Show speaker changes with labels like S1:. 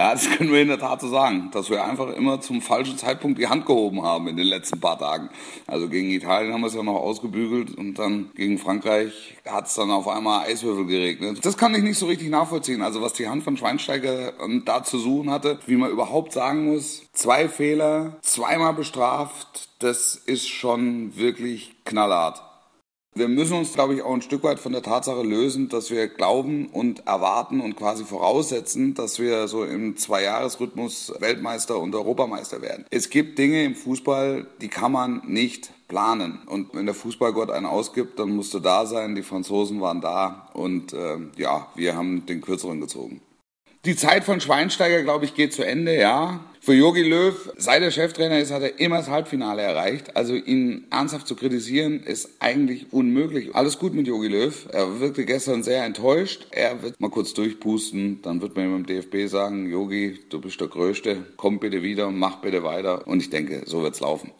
S1: Ja, das können wir in der Tat so sagen, dass wir einfach immer zum falschen Zeitpunkt die Hand gehoben haben in den letzten paar Tagen. Also gegen Italien haben wir es ja noch ausgebügelt und dann gegen Frankreich hat es dann auf einmal Eiswürfel geregnet. Das kann ich nicht so richtig nachvollziehen. Also was die Hand von Schweinsteiger ähm, da zu suchen hatte, wie man überhaupt sagen muss, zwei Fehler, zweimal bestraft, das ist schon wirklich knallhart. Wir müssen uns, glaube ich, auch ein Stück weit von der Tatsache lösen, dass wir glauben und erwarten und quasi voraussetzen, dass wir so im Zweijahresrhythmus Weltmeister und Europameister werden. Es gibt Dinge im Fußball, die kann man nicht planen. Und wenn der Fußballgott einen ausgibt, dann musst du da sein. Die Franzosen waren da und äh, ja, wir haben den Kürzeren gezogen. Die Zeit von Schweinsteiger, glaube ich, geht zu Ende, ja. Für Jogi Löw, seit er Cheftrainer ist, hat er immer das Halbfinale erreicht. Also ihn ernsthaft zu kritisieren, ist eigentlich unmöglich. Alles gut mit Jogi Löw. Er wirkte gestern sehr enttäuscht. Er wird mal kurz durchpusten. Dann wird man ihm im DFB sagen, Jogi, du bist der Größte. Komm bitte wieder, mach bitte weiter. Und ich denke, so wird's laufen.